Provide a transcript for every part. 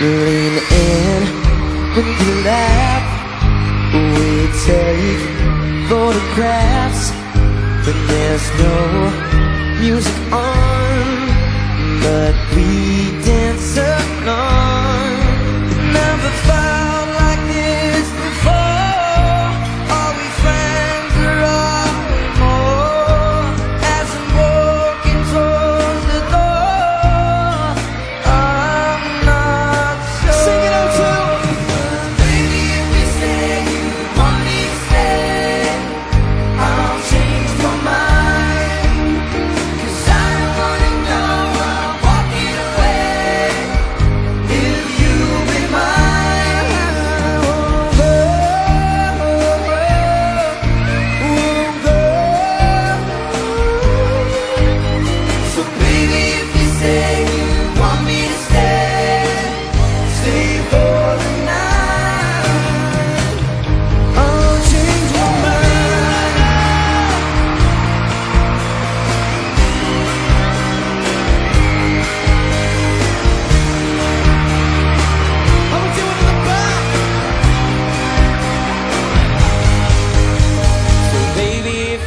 Lean in. And laugh We take photographs but there's no music on. But we dance along. Number five.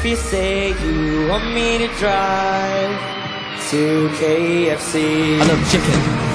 if you say you want me to drive to KFC. I love chicken.